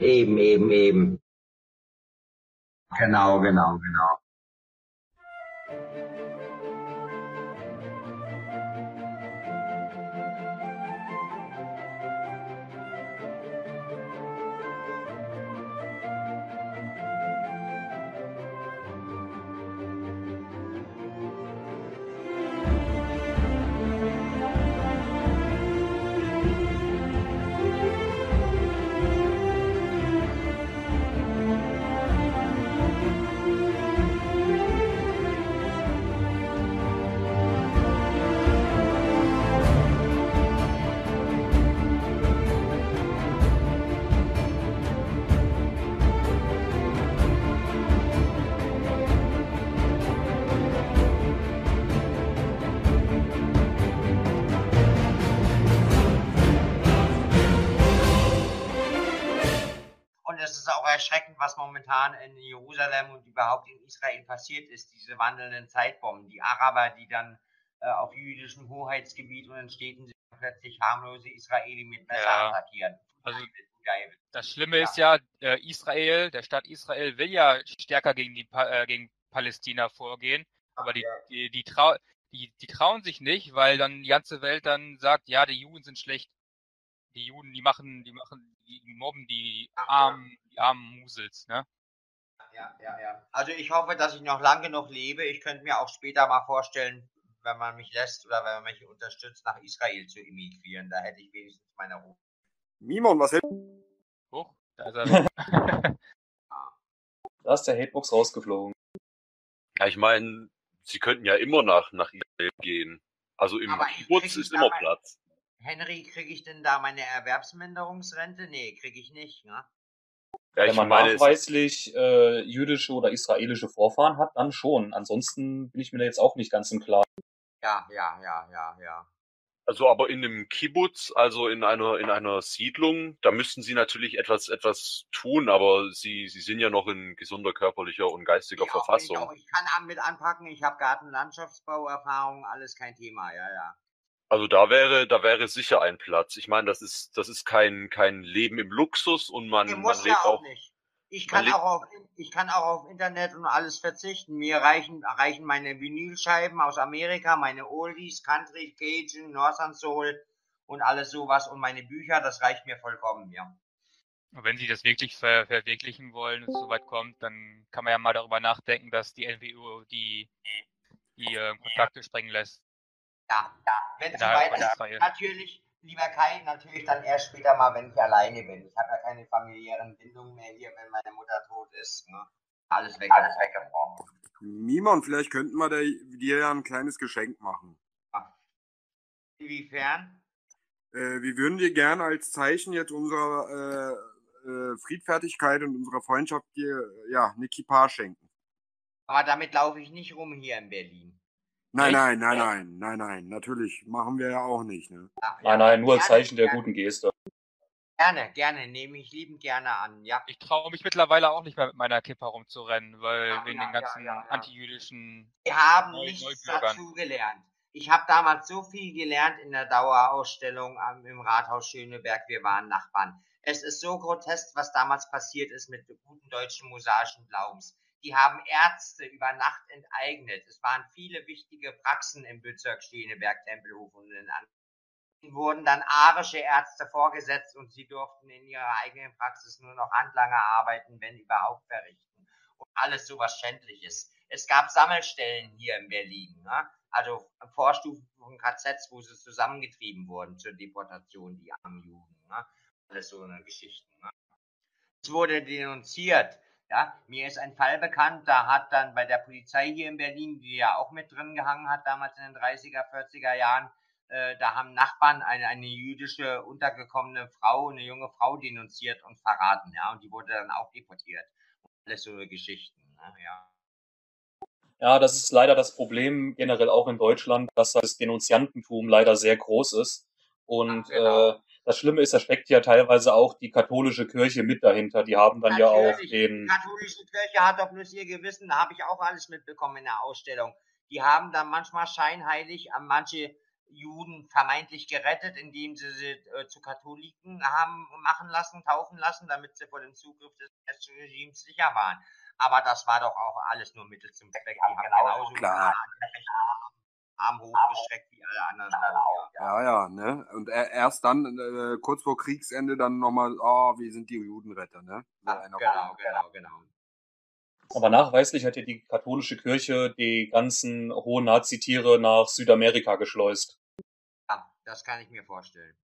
Eben, eben, eben. Genau, genau, genau. Erschreckend, was momentan in Jerusalem und überhaupt in Israel passiert ist, diese wandelnden Zeitbomben. Die Araber, die dann äh, auf jüdischem Hoheitsgebiet und in Städten sind, plötzlich harmlose Israeli mit Messer ja. attackieren. Also das Schlimme ja. ist ja, äh, Israel, der Staat Israel will ja stärker gegen die äh, gegen Palästina vorgehen, aber die, die, die, trau die, die trauen sich nicht, weil dann die ganze Welt dann sagt, ja, die Juden sind schlecht. Die Juden, die machen, die machen, die mobben die armen, die armen Musels, ne? Ja, ja, ja. Also ich hoffe, dass ich noch lange genug lebe. Ich könnte mir auch später mal vorstellen, wenn man mich lässt oder wenn man mich unterstützt, nach Israel zu emigrieren. Da hätte ich wenigstens meine Ruhe. Mimon, was hält? Hoch, da ist er. da ist der Hatebox rausgeflogen. Ja, ich meine, sie könnten ja immer nach, nach Israel gehen. Also im Kibbutz ist immer Platz. Henry, kriege ich denn da meine Erwerbsminderungsrente? Nee, kriege ich nicht, ne? Ja, Wenn man meine, nachweislich äh, jüdische oder israelische Vorfahren hat, dann schon. Ansonsten bin ich mir da jetzt auch nicht ganz im Klaren. Ja, ja, ja, ja, ja. Also aber in einem Kibbutz, also in einer in einer Siedlung, da müssten sie natürlich etwas etwas tun, aber sie sie sind ja noch in gesunder körperlicher und geistiger ja, Verfassung. Ich, auch, ich kann mit anpacken, ich habe Gartenlandschaftsbauerfahrung, alles kein Thema, ja, ja. Also da wäre, da wäre sicher ein Platz. Ich meine, das ist, das ist kein, kein Leben im Luxus und man, man lebt ja auch, auch nicht. Ich kann auch auf, ich kann auch auf Internet und alles verzichten. Mir reichen, reichen meine Vinylscheiben aus Amerika, meine Oldies, Country, Cajun, Northern Soul und alles sowas und meine Bücher, das reicht mir vollkommen, ja. Wenn Sie das wirklich ver verwirklichen wollen und es soweit kommt, dann kann man ja mal darüber nachdenken, dass die NWO die, die äh, Kontakte sprengen lässt. Ja, ja. Wenn es soweit ist, natürlich, lieber Kai, natürlich dann erst später mal, wenn ich alleine bin. Ich habe ja keine familiären Bindungen mehr hier, wenn meine Mutter tot ist. Ne? Alles weg, alles weggebrochen. Mimon, vielleicht könnten wir dir ja ein kleines Geschenk machen. Inwiefern? Äh, wir würden dir gerne als Zeichen jetzt unserer äh, äh, Friedfertigkeit und unserer Freundschaft dir ja eine Kippa schenken. Aber damit laufe ich nicht rum hier in Berlin. Nein, nein, nein, nein, nein, nein. Natürlich machen wir ja auch nicht. Ne? Nein, nein, nur als Zeichen der guten Geste. Gerne, gerne, nehme ich liebend gerne an, ja. Ich traue mich mittlerweile auch nicht mehr mit meiner Kippe rumzurennen, weil ja, wegen ja, den ganzen ja, antijüdischen. Wir haben Neu nichts dazu gelernt. Ich habe damals so viel gelernt in der Dauerausstellung im Rathaus Schöneberg. Wir waren Nachbarn. Es ist so grotesk, was damals passiert ist mit guten deutschen mosaischen Glaubens. Die haben Ärzte über Nacht enteignet. Es waren viele wichtige Praxen im Bezirk Steneberg, Tempelhof und in anderen. Wurden dann arische Ärzte vorgesetzt und sie durften in ihrer eigenen Praxis nur noch Handlanger arbeiten, wenn überhaupt verrichten. Und alles sowas Schändliches. Es gab Sammelstellen hier in Berlin, ne? also Vorstufen von KZs, wo sie zusammengetrieben wurden zur Deportation, die armen Juden. Ne? Alles so eine Geschichte. Ne? Es wurde denunziert. Ja, mir ist ein Fall bekannt, da hat dann bei der Polizei hier in Berlin, die ja auch mit drin gehangen hat, damals in den 30er, 40er Jahren, äh, da haben Nachbarn eine, eine jüdische untergekommene Frau, eine junge Frau denunziert und verraten, ja, und die wurde dann auch deportiert. Alles so Geschichten, ne, ja. Ja, das ist leider das Problem generell auch in Deutschland, dass das Denunziantentum leider sehr groß ist. Und Ach, genau. äh, das Schlimme ist, da steckt ja teilweise auch die katholische Kirche mit dahinter. Die haben dann Natürlich, ja auch den. Die katholische Kirche hat doch bloß ihr Gewissen, da habe ich auch alles mitbekommen in der Ausstellung. Die haben dann manchmal scheinheilig an manche Juden vermeintlich gerettet, indem sie sie äh, zu Katholiken haben machen lassen, taufen lassen, damit sie vor dem Zugriff des Regimes sicher waren. Aber das war doch auch alles nur Mittel zum Zweck. Die haben genauso klar. Arm hochgestreckt wie alle anderen auch. Ja, ja, ne? Und er- erst dann, äh, kurz vor Kriegsende, dann nochmal, oh, wir sind die Judenretter, ne? Ja, Einer genau, von- genau, genau. Aber nachweislich hat ja die katholische Kirche die ganzen hohen Nazitiere nach Südamerika geschleust. Ja, das kann ich mir vorstellen.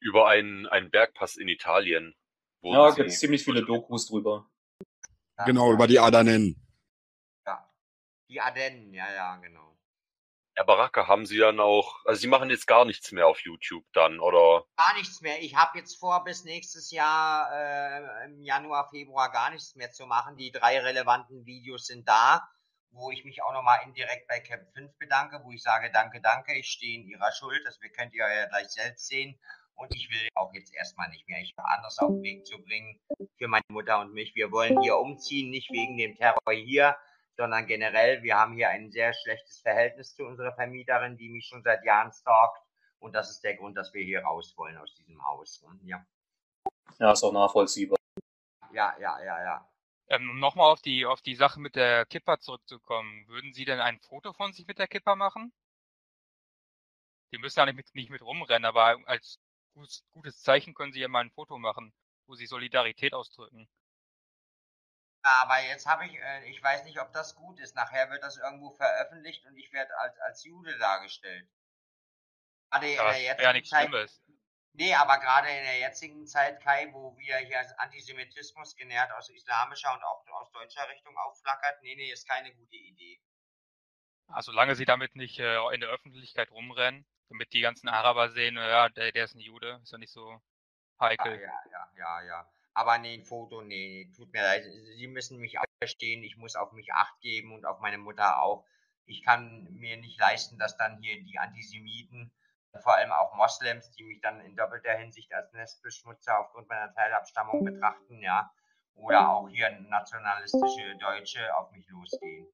Über einen, einen Bergpass in Italien. Ja, gibt ziemlich viele Dokus drüber. Ja, Genau, über die Adanen. ja. Die Ardennen, ja, ja, genau. Herr Baracke, haben Sie dann auch, also Sie machen jetzt gar nichts mehr auf YouTube dann, oder? Gar nichts mehr. Ich habe jetzt vor, bis nächstes Jahr äh, im Januar, Februar gar nichts mehr zu machen. Die drei relevanten Videos sind da, wo ich mich auch nochmal indirekt bei Cap 5 bedanke, wo ich sage, danke, danke, ich stehe in Ihrer Schuld. Das könnt ihr ja gleich selbst sehen. Und ich will auch jetzt erstmal nicht mehr. Ich habe anderes auf den Weg zu bringen für meine Mutter und mich. Wir wollen hier umziehen, nicht wegen dem Terror hier, sondern generell. Wir haben hier ein sehr schlechtes Verhältnis zu unserer Vermieterin, die mich schon seit Jahren stalkt. Und das ist der Grund, dass wir hier raus wollen aus diesem Haus. Und Ja, Ja, ist auch nachvollziehbar. ja, ja, ja, ja. Ähm, um nochmal auf die, auf die Sache mit der Kippa zurückzukommen. Würden Sie denn ein Foto von sich mit der Kippa machen? Die müssen ja nicht mit, nicht mit rumrennen, aber als gutes, gutes Zeichen können Sie ja mal ein Foto machen, wo Sie Solidarität ausdrücken. Aber jetzt habe ich, äh, ich weiß nicht, ob das gut ist. Nachher wird das irgendwo veröffentlicht und ich werde als, als Jude dargestellt. Gerade in Ja, der das wäre ja nichts Zeit, Schlimmes. nee, aber gerade in der jetzigen Zeit, Kai, wo wir hier Antisemitismus genährt aus islamischer und auch aus deutscher Richtung aufflackert, nee, nee, ist keine gute Idee. Ah, solange Sie damit nicht äh, in der Öffentlichkeit rumrennen, damit die ganzen Araber sehen, ja, der, der ist ein Jude, ist ja nicht so Ja, heikel. ja, ja, ja, ja. Aber nee, ein Foto, nee, tut mir leid. Sie müssen mich auch verstehen. Ich muss auf mich Acht geben und auf meine Mutter auch. Ich kann mir nicht leisten, dass dann hier die Antisemiten, vor allem auch Moslems, die mich dann in doppelter Hinsicht als Nestbeschmutzer aufgrund meiner Teilabstammung betrachten, ja, oder auch hier nationalistische Deutsche auf mich losgehen.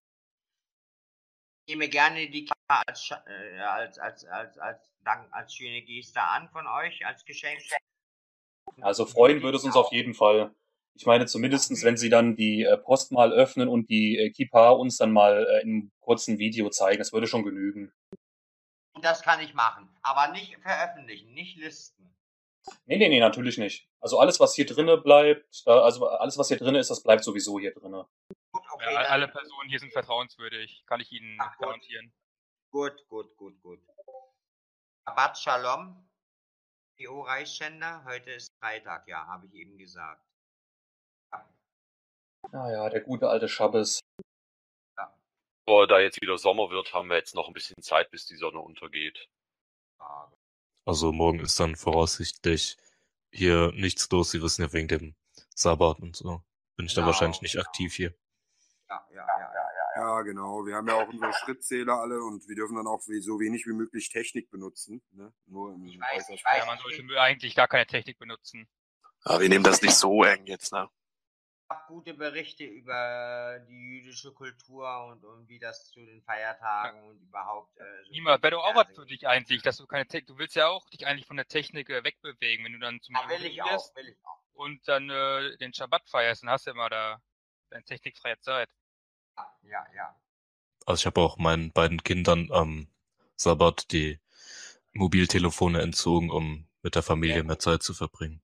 Ich nehme gerne die Kamera als, äh, als, als, als, als, Dank, als schöne Geste an von euch, als Geschenk. Also freuen würde es uns auf jeden Fall. Ich meine, zumindestens, wenn Sie dann die äh, Post mal öffnen und die äh, Kippa uns dann mal äh, in einem kurzen Video zeigen, das würde schon genügen. Das kann ich machen, aber nicht veröffentlichen, nicht listen. Nee, nee, nee, natürlich nicht. Also alles, was hier drinne bleibt, also alles, was hier drinne ist, das bleibt sowieso hier drinne. Gut, okay, Ja, alle Personen hier sind vertrauenswürdig, kann ich Ihnen Ach, gut. garantieren. gut, gut, gut, gut. Shabbat Shalom, PO Reichsschänder, heute ist Freitag, ja, habe ich eben gesagt. Ja, Ja, ja, der gute alte Schabbes. Aber da jetzt wieder Sommer wird, haben wir jetzt noch ein bisschen Zeit, bis die Sonne untergeht. Also morgen ist dann voraussichtlich hier nichts los. Sie wissen ja wegen dem Sabbat und so. Bin ich dann Genau, wahrscheinlich nicht genau. aktiv hier. Ja, ja, ja, ja, ja. Ja, genau. Wir haben ja auch unsere Schrittzähler alle und wir dürfen dann auch so wenig wie möglich Technik benutzen. Ne? Nur im Ich weiß, ich Äußersten. weiß. Ja, man sollte eigentlich gar keine Technik benutzen. Aber wir nehmen das nicht so eng jetzt, ne? Ich habe gute Berichte über die jüdische Kultur und, und wie das zu den Feiertagen und überhaupt. Äh, so Niemals, wäre doch auch was für dich eigentlich, dass du keine Technik, du willst ja auch dich eigentlich von der Technik äh, wegbewegen, wenn du dann zum Ja, will ich auch, gehst will ich auch. und dann äh, den Schabbat feierst, dann hast du immer da deine technikfreie Zeit. Ja, ja, ja. Also ich habe auch meinen beiden Kindern am Sabbat die Mobiltelefone entzogen, um mit der Familie mehr Zeit zu verbringen.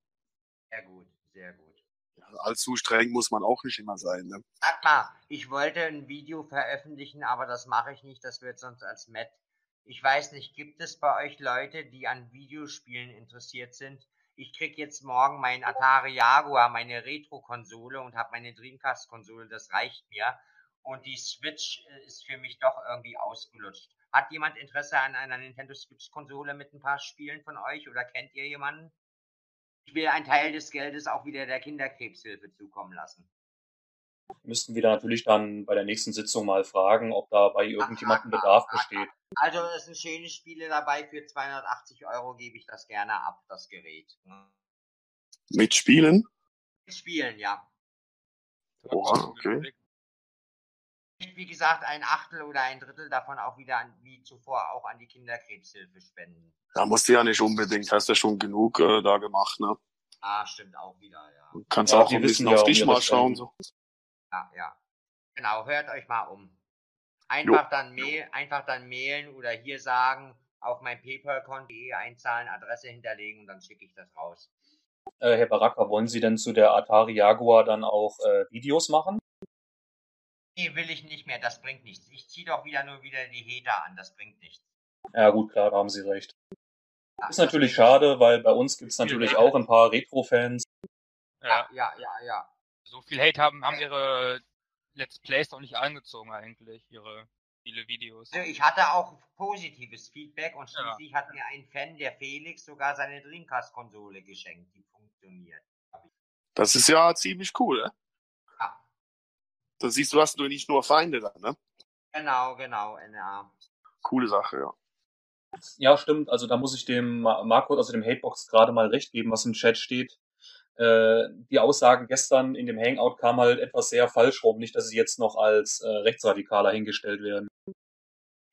Sehr gut, sehr gut. Allzu streng muss man auch nicht immer sein, ne? Sag mal, ich wollte ein Video veröffentlichen, aber das mache ich nicht, das wird sonst als Matt. Ich weiß nicht, gibt es bei euch Leute, die an Videospielen interessiert sind? Ich krieg jetzt morgen meinen Atari Jaguar, meine Retro-Konsole und habe meine Dreamcast-Konsole, das reicht mir. Und die Switch äh, ist für mich doch irgendwie ausgelutscht. Hat jemand Interesse an einer Nintendo Switch-Konsole mit ein paar Spielen von euch oder kennt ihr jemanden? Ich will einen Teil des Geldes auch wieder der Kinderkrebshilfe zukommen lassen. Müssten wir da natürlich dann bei der nächsten Sitzung mal fragen, ob da bei irgendjemandem Bedarf besteht. Also es sind schöne Spiele dabei. Für 280 Euro gebe ich das gerne ab, das Gerät. Mit Spielen? Spielen, ja. Oha, okay. Wie gesagt, ein Achtel oder ein Drittel davon auch wieder an, wie zuvor auch an die Kinderkrebshilfe spenden. Da musst du ja nicht unbedingt, hast ja schon genug äh, da gemacht, ne? Ah, stimmt auch wieder, ja. Du kannst Ja, auch ein wissen bisschen auf um dich mal schauen. So. Ja, ja. Genau, hört euch mal um. Einfach dann mail, einfach dann mailen oder hier sagen, auf mein PayPal-Konto einzahlen, Adresse hinterlegen und dann schicke ich das raus. Äh, Herr Baraka, wollen Sie denn zu der Atari Jaguar dann auch äh, Videos machen? Nee, will ich nicht mehr, das bringt nichts. Ich ziehe doch wieder nur wieder die Hater an, das bringt nichts. Ja gut, klar, da haben Sie recht. Ja, Ist natürlich schade, weil bei uns gibt's natürlich auch ein paar Retro-Fans. Ja. Ja, ja, ja. so viel Hate haben, haben ihre Let's Plays noch nicht angezogen eigentlich, ihre viele Videos. Also ich hatte auch positives Feedback und Ja. schließlich hat mir ein Fan, der Felix, sogar seine Dreamcast-Konsole geschenkt, die funktioniert. Das ist ja ziemlich cool, ne? Ja, Da siehst du, hast du nicht nur Feinde da, ne? genau, genau, NA. Coole Sache, ja. Ja, stimmt. Also da muss ich dem Ma- Marco, also dem Hatebox gerade mal recht geben, was im Chat steht. Äh, die Aussagen gestern in dem Hangout kamen halt etwas sehr falsch rum. Nicht, dass sie jetzt noch als äh, Rechtsradikaler hingestellt werden.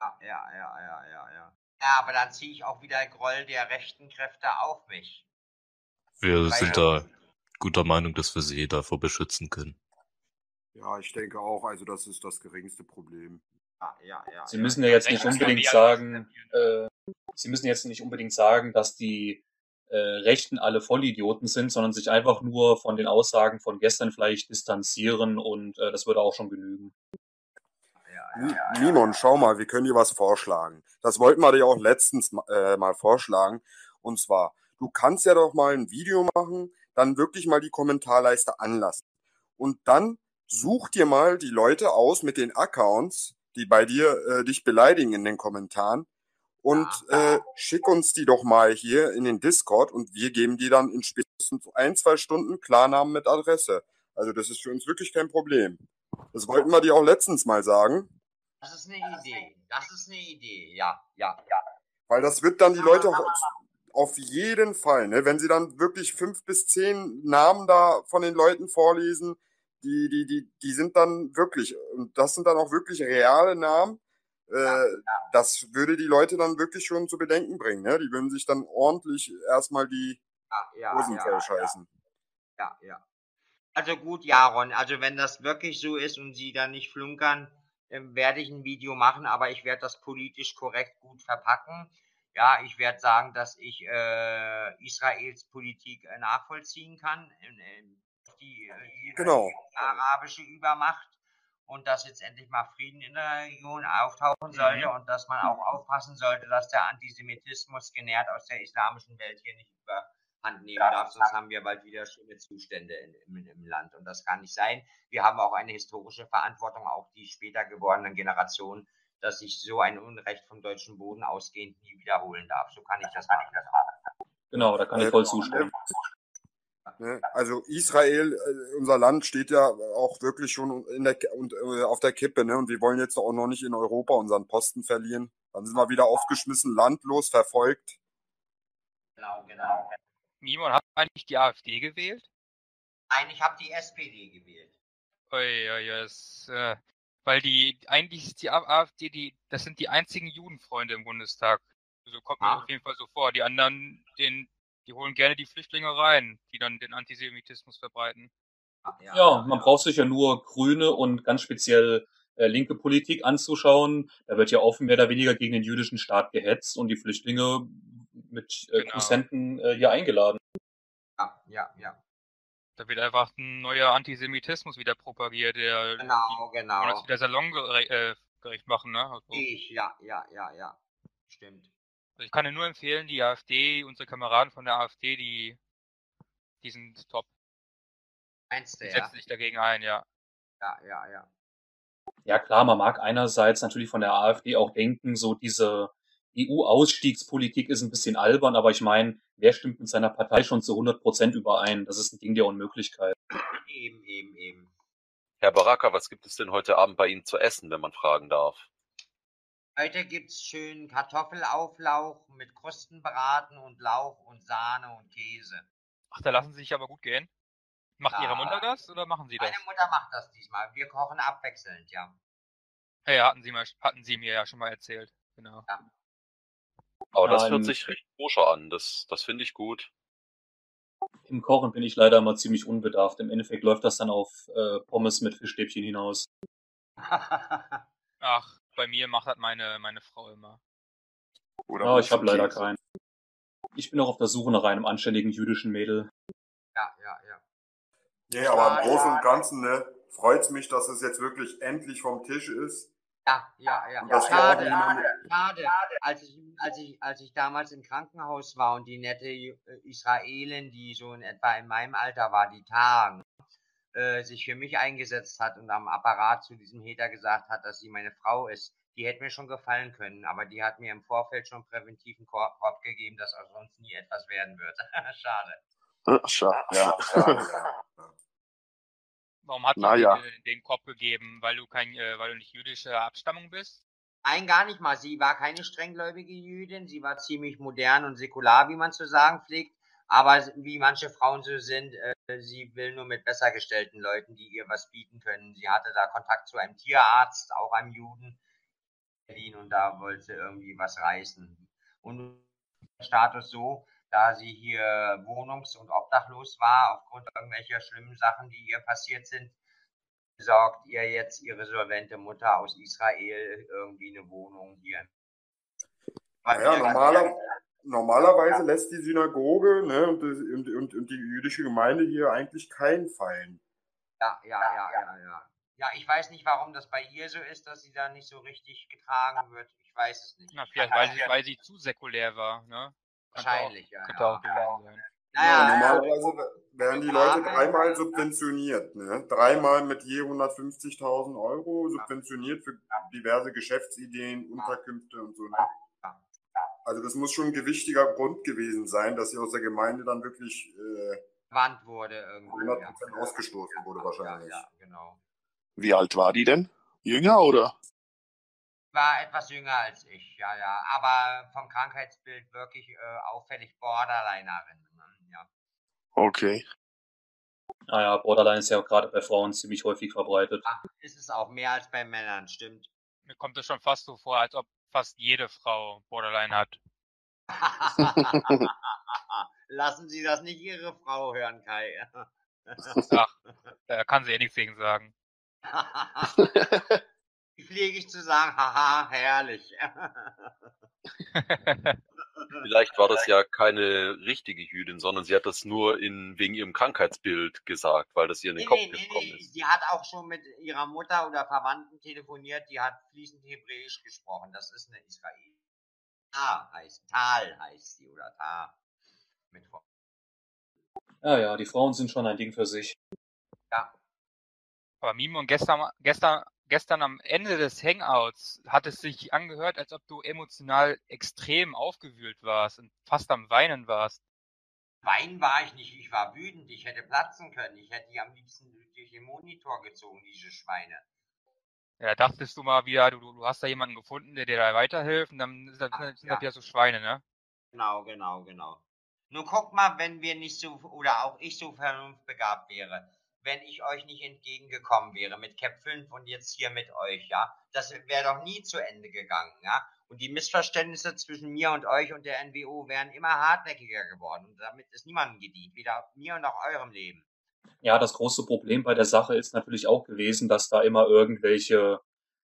Ja, ja, ja, ja, ja, ja. Ja, aber dann ziehe ich auch wieder Groll der rechten Kräfte auf mich. Wir Weil- sind da guter Meinung, dass wir sie davor beschützen können. Ja, ich denke auch, also das ist das geringste Problem. Ja, ja, ja. Sie müssen ja jetzt nicht unbedingt sagen, äh, Sie müssen jetzt nicht unbedingt sagen, dass die äh, Rechten alle Vollidioten sind, sondern sich einfach nur von den Aussagen von gestern vielleicht distanzieren und äh, das würde auch schon genügen. Ni- Nimon, schau mal, wir können dir was vorschlagen. Das wollten wir dir auch letztens äh, mal vorschlagen. Und zwar, du kannst ja doch mal ein Video machen, dann wirklich mal die Kommentarleiste anlassen. Und dann such dir mal die Leute aus mit den Accounts, die bei dir äh, dich beleidigen in den Kommentaren. Und äh, schick uns die doch mal hier in den Discord und wir geben dir dann in spätestens ein, zwei Stunden Klarnamen mit Adresse. Also das ist für uns wirklich kein Problem. Das wollten wir dir auch letztens mal sagen. Das ist eine Idee. Das ist eine Idee. Ja, ja, ja. Weil das wird dann die Leute auch auf jeden Fall, ne, wenn sie dann wirklich fünf bis zehn Namen da von den Leuten vorlesen, die, die, die, die sind dann wirklich, und das sind dann auch wirklich reale Namen, äh, das würde die Leute dann wirklich schon zu bedenken bringen, ne? Die würden sich dann ordentlich erstmal die Ja, ja, Hosen ja, voll scheißen. ja, ja. Also gut, Jaron, also wenn das wirklich so ist und sie da nicht flunkern, werde ich ein Video machen, aber ich werde das politisch korrekt gut verpacken. Ja, ich werde sagen, dass ich äh, Israels Politik äh, nachvollziehen kann, in, in die, äh, die Genau. arabische Übermacht und dass jetzt endlich mal Frieden in der Region auftauchen sollte und dass man auch aufpassen sollte, dass der Antisemitismus genährt aus der islamischen Welt hier nicht überhand nehmen darf, sonst haben wir bald wieder schlimme Zustände in, im, im Land und das kann nicht sein. Wir haben auch eine historische Verantwortung, auch die später geborenen Generationen, dass sich so ein Unrecht vom deutschen Boden ausgehend nie wiederholen darf. So kann ich das, machen. Genau, da kann ich Äh, voll zustimmen. Ne? Also Israel, äh, unser Land steht ja auch wirklich schon in der, und, äh, auf der Kippe, ne? Und wir wollen jetzt auch noch nicht in Europa unseren Posten verlieren. Dann sind wir wieder aufgeschmissen, landlos, verfolgt. Genau, genau. Niemand hat eigentlich die AfD gewählt? Nein, ich habe die SPD gewählt. Ui, ui, das, äh, weil die, eigentlich ist die AfD, die, das sind die einzigen Judenfreunde im Bundestag. So kommt mir Ah. auf jeden Fall so vor. Die anderen, den, die holen gerne die Flüchtlinge rein, die dann den Antisemitismus verbreiten. Ja, man braucht sich ja nur grüne und ganz speziell äh, linke Politik anzuschauen. Da wird ja offen mehr oder weniger gegen den jüdischen Staat gehetzt und die Flüchtlinge mit äh, Genau. Äh, hier eingeladen. Ja, ja, ja. Da wird einfach ein neuer Antisemitismus wieder propagiert, der Genau, die genau. das wieder salongerecht äh, machen, ne? Also, Ich, ja, ja, ja, ja. Stimmt. Also ich kann dir nur empfehlen, die AfD, unsere Kameraden von der AfD, die, die sind top. Meinst du, Die ja? setzen sich dagegen ein, ja. Ja, ja, ja. Ja klar, man mag einerseits natürlich von der AfD auch denken, so diese EU-Ausstiegspolitik ist ein bisschen albern, aber ich meine, wer stimmt mit seiner Partei schon zu 100 Prozent überein? Das ist ein Ding der Unmöglichkeit. Eben, eben, eben. Herr Baraka, was gibt es denn heute Abend bei Ihnen zu essen, wenn man fragen darf? Heute gibt's schön Kartoffelauflauch mit Krustenbraten und Lauch und Sahne und Käse. Ach, da lassen sie sich aber gut gehen. Macht Ja. Ihre Mutter das oder machen Sie das? Meine Mutter macht das diesmal. Wir kochen abwechselnd, ja. Ja, hatten Sie, mal, hatten Sie mir ja schon mal erzählt. Genau. Ja. Aber das hört sich recht koscher an. Das, das finde ich gut. Im Kochen bin ich leider immer ziemlich unbedarft. Im Endeffekt läuft das dann auf äh, Pommes mit Fischstäbchen hinaus. Ach, bei mir macht das meine, meine Frau immer. Oder ja, ich habe leider keinen. Ich bin auch auf der Suche nach einem anständigen jüdischen Mädel. Ja, ja, ja. Nee, aber im Großen und Ganzen ne, freut es mich, dass es jetzt wirklich endlich vom Tisch ist. Ja, ja, ja. ja. Schade, schade, schade. Als ich, als, ich, als ich damals im Krankenhaus war und die nette äh, Israelin, die so in etwa in meinem Alter war, die Tagen, äh, sich für mich eingesetzt hat und am Apparat zu diesem Heter gesagt hat, dass sie meine Frau ist, die hätte mir schon gefallen können, aber die hat mir im Vorfeld schon präventiven Korb, Korb gegeben, dass auch sonst nie etwas werden wird. Schade. Schade, ja. Warum hat sie ja. den Kopf gegeben? Weil du kein, äh, weil du nicht jüdischer Abstammung bist? Nein, gar nicht mal. Sie war keine strenggläubige Jüdin. Sie war ziemlich modern und säkular, wie man zu sagen pflegt. Aber wie manche Frauen so sind, äh, sie will nur mit besser gestellten Leuten, die ihr was bieten können. Sie hatte da Kontakt zu einem Tierarzt, auch einem Juden, Berlin, und da wollte sie irgendwie was reißen. Und Status so, da sie hier wohnungs- und obdachlos war aufgrund irgendwelcher schlimmen Sachen, die ihr passiert sind, besorgt ihr jetzt ihre solvente Mutter aus Israel irgendwie eine Wohnung hier. Ja, normaler, normalerweise lässt die Synagoge ne, und, und, und, und, die jüdische Gemeinde hier eigentlich keinen fallen. Ja, ja, ja, ja, ja. Ja, ich weiß nicht, warum das bei ihr so ist, dass sie da nicht so richtig getragen wird. Ich weiß es nicht. Na, vielleicht, weil sie, weil sie zu säkulär war, ne? Wahrscheinlich, ja. Könnte auch gewesen sein. Ja, normalerweise werden die Leute dreimal subventioniert, ne? Dreimal mit je 150.000 Euro subventioniert für diverse Geschäftsideen, Unterkünfte und so, ne? Also das muss schon ein gewichtiger Grund gewesen sein, dass sie aus der Gemeinde dann wirklich äh, Wand wurde irgendwie. 100% ja. ausgestoßen wurde wahrscheinlich. Ja, genau. Wie alt war die denn? Jünger oder? war etwas jünger als ich, ja, ja. Aber vom Krankheitsbild wirklich äh, auffällig Borderlinerin. Ne, ja. Okay. Naja, ah Borderline ist ja gerade bei Frauen ziemlich häufig verbreitet. Ach, ist es auch mehr als bei Männern, stimmt. Mir kommt es schon fast so vor, als ob fast jede Frau Borderline hat. Lassen Sie das nicht Ihre Frau hören, Kai. Ach, da kann sie eh nichts gegen sagen. pflege ich zu sagen, haha, herrlich. Vielleicht war das ja keine richtige Jüdin, sondern sie hat das nur in, wegen ihrem Krankheitsbild gesagt, weil das ihr in den nee, Kopf nee, gekommen nee, ist. Sie hat auch schon mit ihrer Mutter oder Verwandten telefoniert, die hat fließend Hebräisch gesprochen. Das ist eine Israel. Ta heißt, Tal heißt sie oder Ta. Mit ja, ja, die Frauen sind schon ein Ding für sich. Ja. Aber Mimon, gestern, gestern gestern am Ende des Hangouts hat es sich angehört, als ob du emotional extrem aufgewühlt warst und fast am Weinen warst. Weinen war ich nicht, ich war wütend, ich hätte platzen können, ich hätte die am liebsten durch den Monitor gezogen, diese Schweine. Ja, dachtest du mal wieder, du, du hast da jemanden gefunden, der dir da weiterhilft und dann sind das, Ach, sind das ja so Schweine, ne? Genau, genau, genau. Nun guck mal, wenn wir nicht so, oder auch ich so vernunftbegabt wäre wenn ich euch nicht entgegengekommen wäre mit Cap 5 und jetzt hier mit euch, ja. Das wäre doch nie zu Ende gegangen, ja. Und die Missverständnisse zwischen mir und euch und der NWO wären immer hartnäckiger geworden. Und damit ist niemandem gedient, weder mir noch eurem Leben. Ja, das große Problem bei der Sache ist natürlich auch gewesen, dass da immer irgendwelche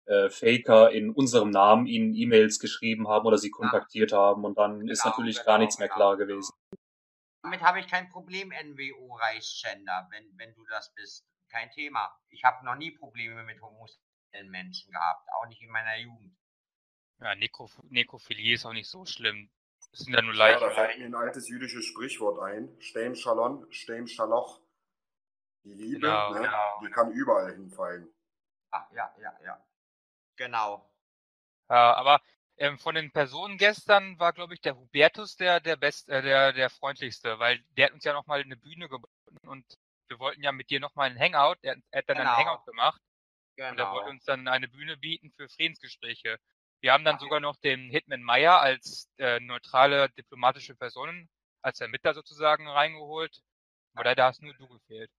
äh, Faker in unserem Namen ihnen E-Mails geschrieben haben oder sie kontaktiert ja. haben und dann genau, ist natürlich genau, gar nichts mehr genau, klar gewesen. Damit habe ich kein Problem, NWO Reichsgender, wenn, wenn du das bist. Kein Thema. Ich habe noch nie Probleme mit homosexuellen Menschen gehabt, auch nicht in meiner Jugend. Ja, Nekroph Nekrophilie ist auch nicht so schlimm. Das sind ja nur Leichen. Ja, da fällt mir ein altes jüdisches Sprichwort ein. Stem Shalom, Stem Shaloch. Die Liebe, genau, ne, genau. die kann überall hinfallen. Ah, ja, ja, ja. Genau. Ja, aber ähm, von den Personen gestern war, glaube ich, der Hubertus der, der best, äh, der, der freundlichste, weil der hat uns ja nochmal eine Bühne geboten und wir wollten ja mit dir nochmal einen Hangout. Er, er hat dann genau. einen Hangout gemacht. Genau. Und er wollte genau. uns dann eine Bühne bieten für Friedensgespräche. Wir haben dann sogar noch den Hitman Meyer als äh, neutrale diplomatische Person, als Ermittler sozusagen reingeholt. Aber da hast nur du gefehlt.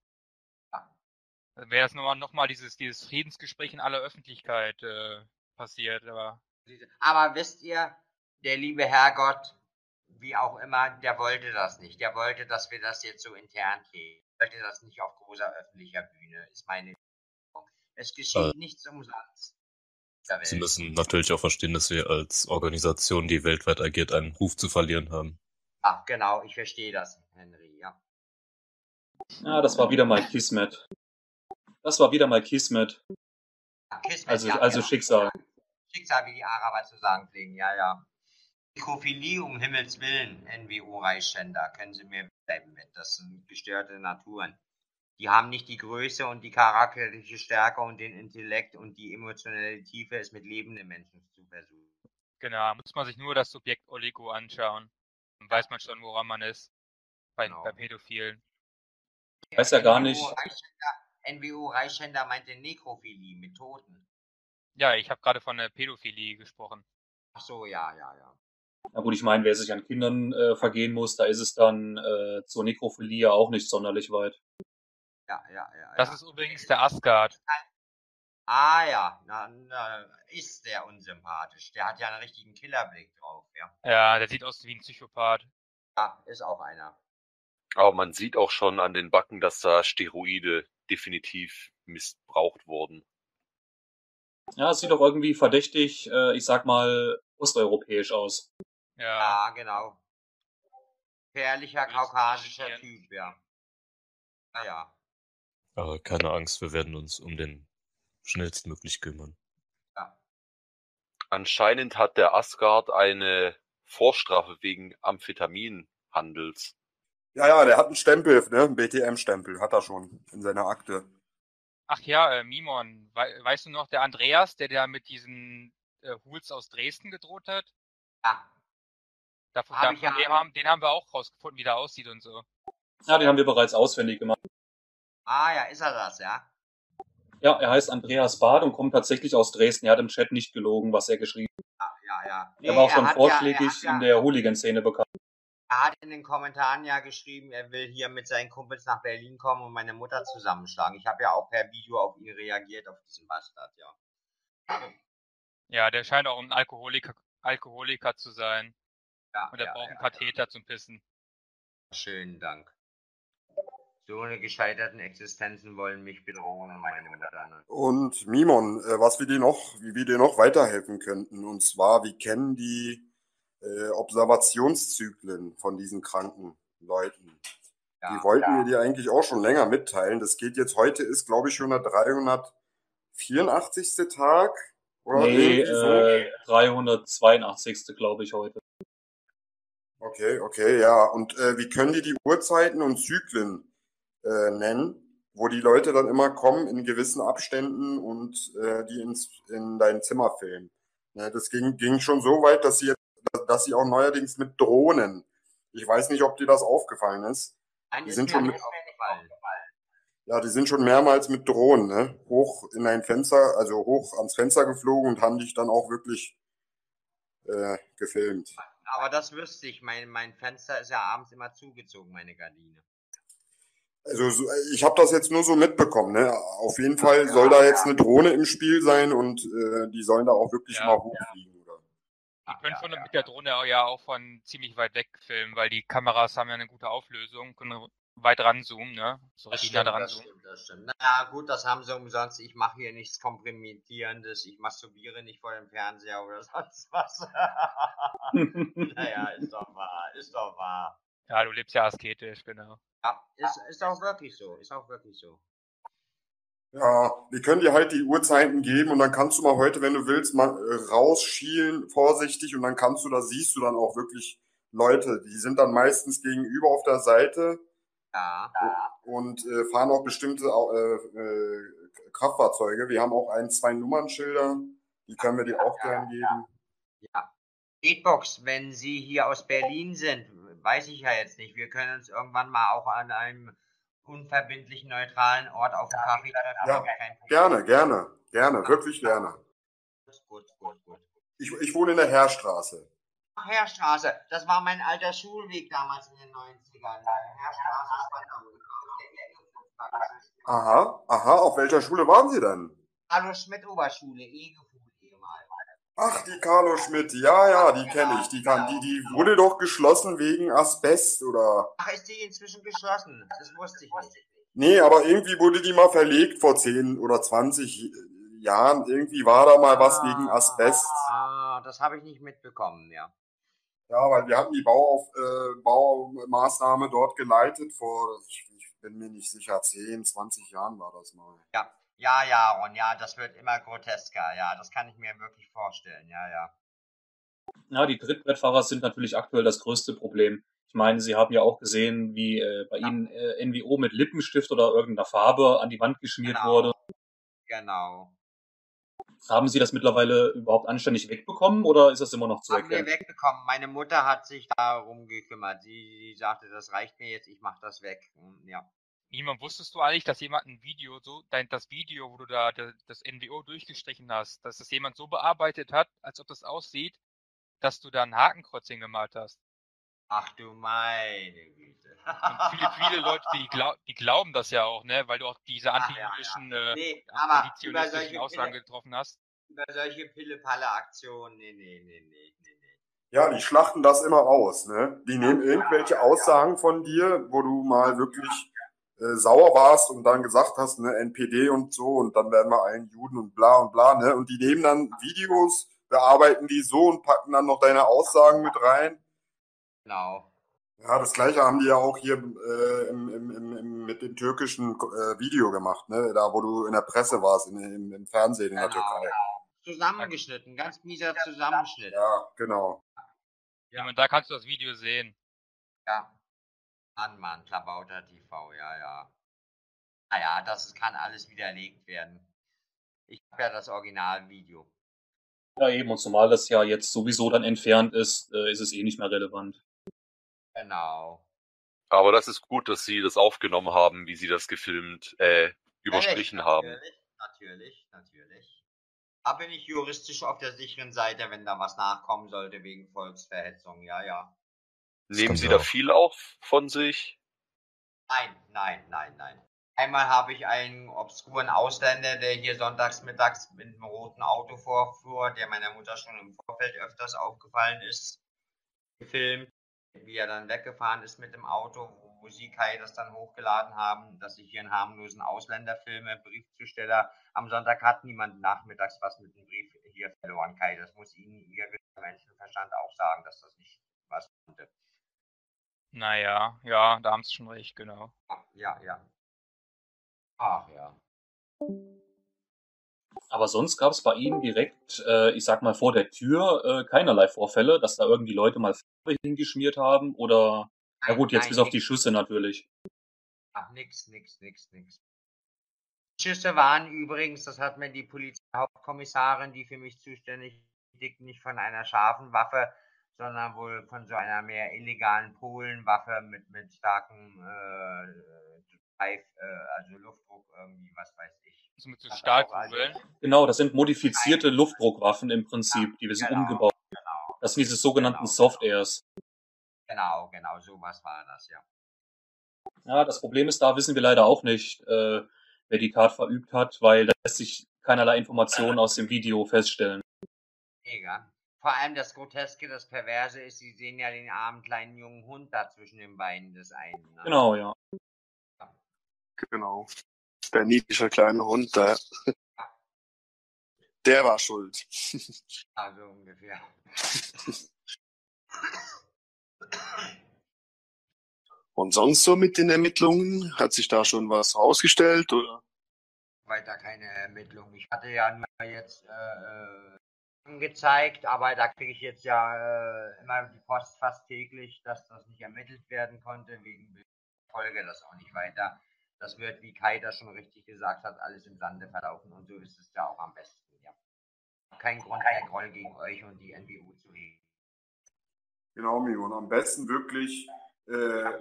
wäre das nochmal noch mal dieses, dieses Friedensgespräch in aller Öffentlichkeit äh, passiert. Aber... aber wisst ihr, der liebe Herrgott, wie auch immer, der wollte das nicht. Der wollte, dass wir das jetzt so intern kriegen. Er wollte das nicht auf großer öffentlicher Bühne, ist meine Meinung. Es geschieht äh, nichts umsonst. Sie müssen natürlich auch verstehen, dass wir als Organisation, die weltweit agiert, einen Ruf zu verlieren haben. Ach, genau, ich verstehe das, Henry, ja. Ja, das war wieder mal Kismet. Das war wieder mal Kismet. Ja, Kismet also, ja, also genau. Schicksal. Schicksal, wie die Araber zu sagen pflegen, ja, ja. Nekrophilie um Himmels Willen, NWO-Reichschänder, können Sie mir bleiben mit. Das sind gestörte Naturen. Die haben nicht die Größe und die charakterliche Stärke und den Intellekt und die emotionelle Tiefe, es mit lebenden Menschen zu versuchen. Genau, muss man sich nur das Subjekt Oligo anschauen. Dann weiß man schon, woran man ist. Bei, genau. bei Pädophilen. Ich weiß ja gar nicht. NWO-Reichschänder meinte Nekrophilie mit Toten. Ja, ich habe gerade von der Pädophilie gesprochen. Ach so, ja, ja, ja. Na gut, ich meine, wer sich an Kindern äh, vergehen muss, da ist es dann äh, zur Nekrophilie auch nicht sonderlich weit. Ja, ja, ja. Das ja. ist übrigens der Asgard. Ah ja, na, na, ist der unsympathisch. Der hat ja einen richtigen Killerblick drauf, ja. Ja, der sieht aus wie ein Psychopath. Ja, ist auch einer. Aber man sieht auch schon an den Backen, dass da Steroide definitiv missbraucht wurden. Ja, es sieht doch irgendwie verdächtig, äh, ich sag mal, osteuropäisch aus. Ja, ja genau. Gefährlicher kaukasischer Typ, ja. Naja. Aber keine Angst, wir werden uns um den schnellstmöglich kümmern. Ja. Anscheinend hat der Asgard eine Vorstrafe wegen Amphetaminhandels. Ja, ja, der hat einen Stempel, ne? Einen BTM-Stempel hat er schon in seiner Akte. Ach ja, äh, Mimon, we weißt du noch, der Andreas, der da mit diesen äh, Hools aus Dresden gedroht hat? Ja. Davon, davon ja den, haben, den haben wir auch rausgefunden, wie der aussieht und so. Ja, den haben wir bereits auswendig gemacht. Ah ja, ist er das, ja? Ja, er heißt Andreas Bad und kommt tatsächlich aus Dresden. Er hat im Chat nicht gelogen, was er geschrieben hat. Ja, ja, ja. Nee, er war auch schon vorschlägig ja, in der Hooligan-Szene bekannt. Er hat in den Kommentaren ja geschrieben, er will hier mit seinen Kumpels nach Berlin kommen und meine Mutter zusammenschlagen. Ich habe ja auch per Video auf ihn reagiert, auf diesen Bastard, ja. Ja, der scheint auch ein Alkoholiker, Alkoholiker zu sein. Ja, und er ja, braucht ja, einen Katheter zum Pissen. Schönen Dank. So eine gescheiterten Existenzen wollen mich bedrohen, meine Mutter. Und Mimon, äh, was wir dir noch, wie wir dir noch weiterhelfen könnten, und zwar, wir kennen die äh, Observationszyklen von diesen kranken Leuten. Ja, die wollten ja. wir dir eigentlich auch schon länger mitteilen. Das geht jetzt, heute ist, glaube ich, schon der 384. Tag. Oder nee, äh, 382. glaube ich heute. Okay, okay, ja. Und äh, wie können die die Uhrzeiten und Zyklen äh, nennen, wo die Leute dann immer kommen in gewissen Abständen und äh, die ins, in dein Zimmer filmen? Ja, das ging, ging schon so weit, dass sie jetzt dass sie auch neuerdings mit Drohnen, ich weiß nicht, ob dir das aufgefallen ist, Nein, die sind schon mit, ja, die sind schon mehrmals mit Drohnen, ne, hoch in ein Fenster, also hoch ans Fenster geflogen und haben dich dann auch wirklich äh, gefilmt. Aber das wüsste ich, mein, mein Fenster ist ja abends immer zugezogen, meine Gardine. Also ich habe das jetzt nur so mitbekommen. Ne? Auf jeden Fall soll da jetzt eine Drohne im Spiel sein und äh, die sollen da auch wirklich Ja. mal hochfliegen. Die können ja, von ja, mit der Drohne ja auch von ziemlich weit weg filmen, weil die Kameras haben ja eine gute Auflösung, können weit ranzoomen, ne? So Das richtig nah stimmt, dran das zoomen. stimmt, das stimmt. Na gut, das haben sie umsonst. Ich mache hier nichts Kompromittierendes. Ich masturbiere nicht vor dem Fernseher oder sonst was. naja, ist doch wahr, ist doch wahr. Ja, du lebst ja asketisch, genau. Ja, ist, ist auch wirklich so, ist auch wirklich so. Ja, wir können dir halt die Uhrzeiten geben und dann kannst du mal heute, wenn du willst, mal äh, rausschielen, vorsichtig und dann kannst du, da siehst du dann auch wirklich Leute, die sind dann meistens gegenüber auf der Seite Ja, und äh, fahren auch bestimmte äh, äh, Kraftfahrzeuge. Wir haben auch ein, zwei Nummernschilder, die können wir dir auch gern geben. ja. Beatbox, wenn Sie hier aus Berlin sind, weiß ich ja jetzt nicht. Wir können uns irgendwann mal auch an einem unverbindlichen, neutralen Ort auf dem Kaffee. Ja. Gerne, gerne, gerne, wirklich gerne. Gut, gut, gut. Ich, ich wohne in der Heerstraße. Ach, Heerstraße, das war mein alter Schulweg damals in den 90ern. Heerstraße, Spandau. Aha, aha, auf welcher Schule waren Sie denn? Carlo Schmidt Oberschule, Egefuhl ehemals. Ach, die Carlo Schmidt, ja, ja, die kenne ich. Die, kann, die, die wurde doch geschlossen wegen Asbest, oder? Ach, ist die inzwischen geschlossen? Das wusste ich nicht. Nee, aber irgendwie wurde die mal verlegt vor 10 oder 20 Jahren. Irgendwie war da mal was wegen Asbest. Ah, das habe ich nicht mitbekommen, ja. Ja, weil wir hatten die Bauauf, äh, Baumaßnahme dort geleitet vor, ich, ich bin mir nicht sicher, 10, 20 Jahren war das mal. Ja, ja, ja, Ron, ja, das wird immer grotesker, ja, das kann ich mir wirklich vorstellen, ja, ja. Ja, die Trittbrettfahrer sind natürlich aktuell das größte Problem. Ich meine, Sie haben ja auch gesehen, wie äh, bei ja. Ihnen äh, NWO mit Lippenstift oder irgendeiner Farbe an die Wand geschmiert genau. wurde. Genau. Haben Sie das mittlerweile überhaupt anständig wegbekommen oder ist das immer noch zu Haben erkennen? wir wegbekommen. Meine Mutter hat sich darum gekümmert. Sie, sie sagte, das reicht mir jetzt, ich mache das weg. Und, ja. Niemand wusstest du eigentlich, dass jemand ein Video, so dein, das Video, wo du da das NWO durchgestrichen hast, dass das jemand so bearbeitet hat, als ob das aussieht, dass du da ein Hakenkreuz hingemalt hast? Ach du meine Güte. Und viele, viele Leute, die, glaub, die glauben das ja auch, ne, weil du auch diese antijüdischen, ja, ja. äh, nee, Aussagen Pille, getroffen hast. Über solche Pille-Palle-Aktionen, nee, nee, nee, nee, nee, nee. Ja, die schlachten das immer aus, ne? Die nehmen irgendwelche Aussagen von dir, wo du mal wirklich äh, sauer warst und dann gesagt hast, ne, NPD und so, und dann werden wir allen Juden und bla und bla, ne? Und die nehmen dann Videos, bearbeiten die so und packen dann noch deine Aussagen mit rein. Genau. Ja, das gleiche haben die ja auch hier äh, im, im, im, mit dem türkischen äh, Video gemacht, ne? Da wo du in der Presse warst, in, im, im Fernsehen in der Genau, Türkei. Zusammengeschnitten, ganz mieser Zusammenschnitt. Ja, genau. Ja. Und da kannst du das Video sehen. Ja. Mann, Mann, Klabauter TV, ja, ja. Naja, das kann alles widerlegt werden. Ich habe ja das Originalvideo. Ja, eben, und zumal das ja jetzt sowieso dann entfernt ist, äh, ist es eh nicht mehr relevant. Genau. Aber das ist gut, dass Sie das aufgenommen haben, wie Sie das gefilmt, äh, überstrichen natürlich, haben. Natürlich, natürlich, natürlich. Da bin ich juristisch auf der sicheren Seite, wenn da was nachkommen sollte wegen Volksverhetzung, ja, ja. Nehmen Sie da auch. viel auf von sich? Nein, nein, nein, nein. Einmal habe ich einen obskuren Ausländer, der hier sonntags mittags mit einem roten Auto vorfuhr, der meiner Mutter schon im Vorfeld öfters aufgefallen ist, gefilmt, wie er dann weggefahren ist mit dem Auto, wo Sie Kai das dann hochgeladen haben, dass ich hier einen harmlosen Ausländer filme, Briefzusteller. Am Sonntag hat niemand nachmittags was mit dem Brief hier verloren, Kai. Das muss Ihnen Ihr Menschenverstand auch sagen, dass das nicht was konnte. Naja, ja, da haben sie schon recht, genau. Ja, ja. Ach ja. Aber sonst gab es bei Ihnen direkt, äh, ich sag mal, vor der Tür äh, keinerlei Vorfälle, dass da irgendwie Leute mal Farbe hingeschmiert haben oder, ja gut, jetzt Nein, bis auf die nix. Schüsse natürlich. Ach, nix, nix, nix, nix. Schüsse waren übrigens, das hat mir die Polizeihauptkommissarin, die für mich zuständig ist, nicht von einer scharfen Waffe, sondern wohl von so einer mehr illegalen Polenwaffe mit, mit starkem äh, Drive, äh, also Luftdruck irgendwie, was weiß ich. So mit so Stahlkugeln. Genau, das sind modifizierte Luftdruckwaffen im Prinzip, die wir sind Genau, umgebaut. Genau, Das sind diese sogenannten Genau. Soft-Airs. genau, genau, sowas war das, ja. Ja, das Problem ist, da wissen wir leider auch nicht, äh, wer die Tat verübt hat, weil da lässt sich keinerlei Informationen aus dem Video feststellen. Mega. Vor allem das Groteske, das Perverse ist, Sie sehen ja den armen kleinen jungen Hund da zwischen den Beinen des einen. Ne? Genau, ja. Genau. Der niedliche kleine Hund, der, der war schuld. Also ungefähr. Und sonst so mit den Ermittlungen? Hat sich da schon was rausgestellt oder? Weiter keine Ermittlung. Ich hatte ja nur jetzt äh, äh, angezeigt, aber da kriege ich jetzt ja äh, immer die Post fast täglich, dass das nicht ermittelt werden konnte, wegen Folge das auch nicht weiter. Das wird, wie Kai das schon richtig gesagt hat, alles im Sande verlaufen und so ist es ja auch am besten, ja. Kein Grund, kein Groll gegen euch und die NWU zu hegen. Genau, Mio. Und am besten wirklich äh,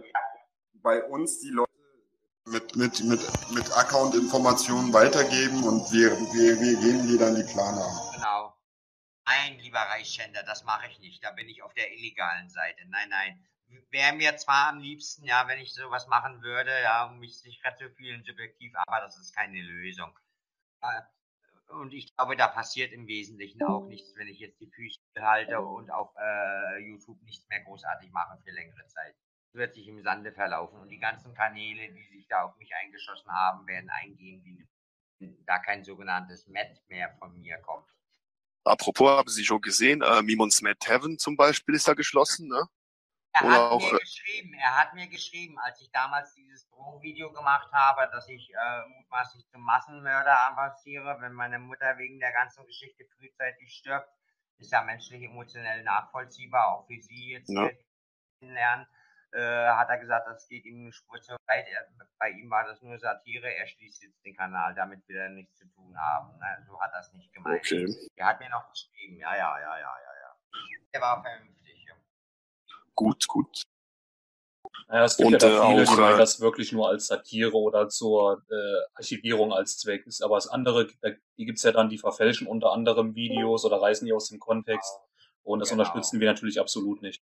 bei uns die Leute mit, mit, mit, mit Account-Informationen weitergeben und wir, wir, wir geben dir dann die Plane an. Genau. Nein, lieber Reichschänder, das mache ich nicht. Da bin ich auf der illegalen Seite. Nein, nein. wäre mir zwar am liebsten, ja, wenn ich sowas machen würde, ja, um mich sicher zu fühlen, subjektiv, aber das ist keine Lösung. Äh, und ich glaube, da passiert im Wesentlichen auch nichts, wenn ich jetzt die Füße halte und auf äh, YouTube nichts mehr großartig mache für längere Zeit. Es wird sich im Sande verlaufen und die ganzen Kanäle, die sich da auf mich eingeschossen haben, werden eingehen, wie da kein sogenanntes Met mehr von mir kommt. Apropos, haben Sie schon gesehen, äh, Mimons Mad Heaven zum Beispiel ist da geschlossen, ne? Er Oder hat auch, mir äh, geschrieben, er hat mir geschrieben, als ich damals dieses Drogenvideo gemacht habe, dass ich äh, mutmaßlich zum Massenmörder avanciere, wenn meine Mutter wegen der ganzen Geschichte frühzeitig stirbt. Ist ja menschlich emotionell nachvollziehbar, auch für Sie jetzt ja. kennenlernen. Äh, hat er gesagt, das geht ihm eine Spur zu weit. Er, bei ihm war das nur Satire. Er schließt jetzt den Kanal, damit will er nichts zu tun haben. Ne? So hat er es nicht gemeint. Okay. Er hat mir noch geschrieben, ja, ja, ja, ja, ja, ja. Er war vernünftig. Ja. Gut, gut. Naja, es gibt und, ja da viele, äh, auch, die meinen das wirklich nur als Satire oder zur äh, Archivierung als Zweck ist. Aber das andere, die gibt's ja dann, die verfälschen unter anderem Videos oder reißen die aus dem Kontext. Und das genau. unterstützen wir natürlich absolut nicht.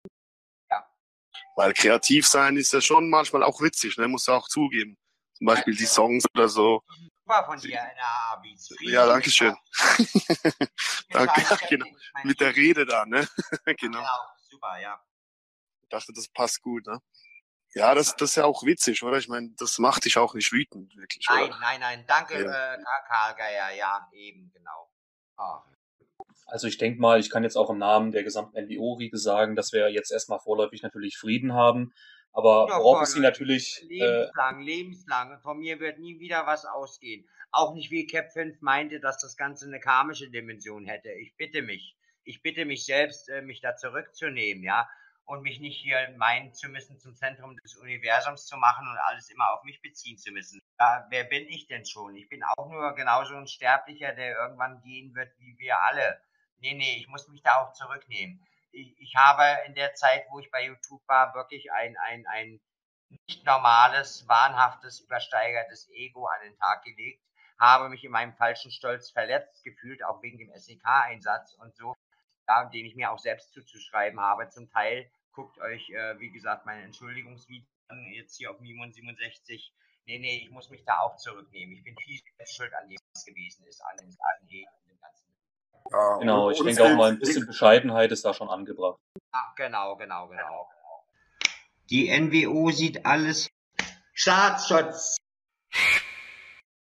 Weil kreativ sein ist ja schon manchmal auch witzig, ne? muss ja auch zugeben. Zum Beispiel die Songs oder so. Super von dir, Anna Ja, danke schön. danke, genau. Mit der Rede da, ne? genau. genau. Super, ja. Ich dachte, das passt gut, ne? Ja, das, das ist ja auch witzig, oder? Ich meine, das macht dich auch nicht wütend, wirklich. Nein, oder? nein, nein. Danke, ja. äh, Karl Geier, ja, eben, genau. Ach. Also ich denke mal, ich kann jetzt auch im Namen der gesamten NWO-Riege sagen, dass wir jetzt erstmal vorläufig natürlich Frieden haben. Aber ja, worauf es sie natürlich. Lebenslang, äh, lebenslang. Von mir wird nie wieder was ausgehen. Auch nicht wie Cap 5 meinte, dass das Ganze eine karmische Dimension hätte. Ich bitte mich. Ich bitte mich selbst, äh, mich da zurückzunehmen, ja. Und mich nicht hier meinen zu müssen, zum Zentrum des Universums zu machen und alles immer auf mich beziehen zu müssen. Ja, wer bin ich denn schon? Ich bin auch nur genauso ein Sterblicher, der irgendwann gehen wird wie wir alle nee, nee, ich muss mich da auch zurücknehmen. Ich, ich habe in der Zeit, wo ich bei YouTube war, wirklich ein, ein, ein nicht normales, wahnhaftes, übersteigertes Ego an den Tag gelegt, habe mich in meinem falschen Stolz verletzt gefühlt, auch wegen dem SEK-Einsatz und so, ja, den ich mir auch selbst zuzuschreiben habe. Zum Teil guckt euch, äh, wie gesagt, meine Entschuldigungsvideo jetzt hier auf Mimon 67. Nee, nee, ich muss mich da auch zurücknehmen. Ich bin viel schuld an dem, was gewesen ist, an den, an den ja, genau, ich denke auch mal ein bisschen Bescheidenheit ist da schon angebracht. Ja, genau, genau, genau. Die NWO sieht alles Staatsschutz.